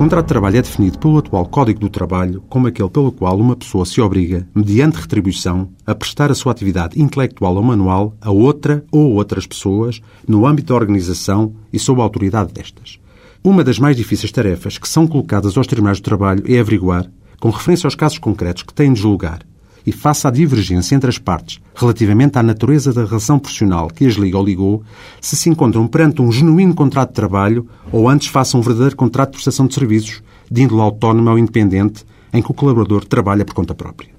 contrato de trabalho é definido pelo atual Código do Trabalho como aquele pelo qual uma pessoa se obriga, mediante retribuição, a prestar a sua atividade intelectual ou manual a outra ou outras pessoas no âmbito da organização e sob a autoridade destas. Uma das mais difíceis tarefas que são colocadas aos tribunais do trabalho é averiguar, com referência aos casos concretos que têm de julgar, e face à divergência entre as partes relativamente à natureza da relação profissional que as liga ou ligou, se se encontram perante um genuíno contrato de trabalho ou antes façam um verdadeiro contrato de prestação de serviços, de índole autónoma ou independente, em que o colaborador trabalha por conta própria.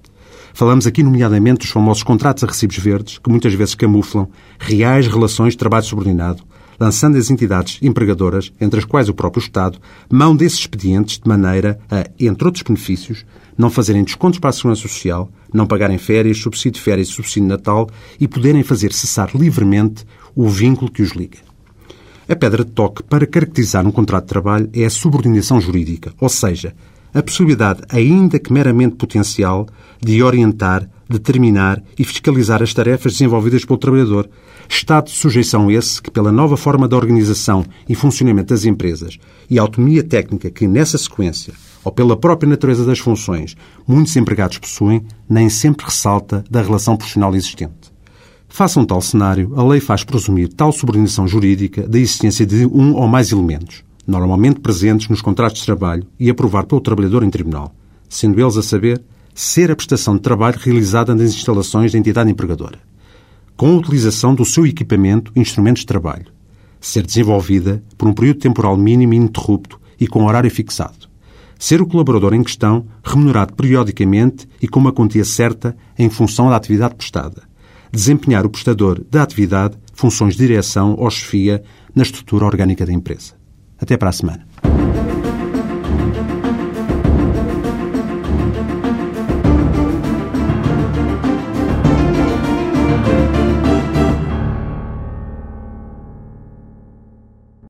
Falamos aqui, nomeadamente, dos famosos contratos a recibos verdes, que muitas vezes camuflam reais relações de trabalho subordinado, lançando as entidades empregadoras, entre as quais o próprio Estado, mão desses expedientes de maneira a, entre outros benefícios, não fazerem descontos para a Segurança Social, não pagarem férias, subsídio de férias e subsídio de Natal e poderem fazer cessar livremente o vínculo que os liga. A pedra de toque para caracterizar um contrato de trabalho é a subordinação jurídica, ou seja, a possibilidade, ainda que meramente potencial, de orientar, determinar e fiscalizar as tarefas desenvolvidas pelo trabalhador. Estado de sujeição esse que, pela nova forma de organização e funcionamento das empresas e a autonomia técnica que, nessa sequência, ou pela própria natureza das funções, muitos empregados possuem, nem sempre ressalta da relação profissional existente. Faça um tal cenário, a lei faz presumir tal subordinação jurídica da existência de um ou mais elementos, normalmente presentes nos contratos de trabalho e aprovar pelo trabalhador em tribunal, sendo eles a saber ser a prestação de trabalho realizada nas instalações da entidade empregadora, com a utilização do seu equipamento e instrumentos de trabalho, ser desenvolvida por um período temporal mínimo e ininterrupto e com horário fixado, ser o colaborador em questão remunerado periodicamente e com uma quantia certa em função da atividade prestada, desempenhar o prestador da atividade funções de direção ou chefia na estrutura orgânica da empresa. Até para a semana.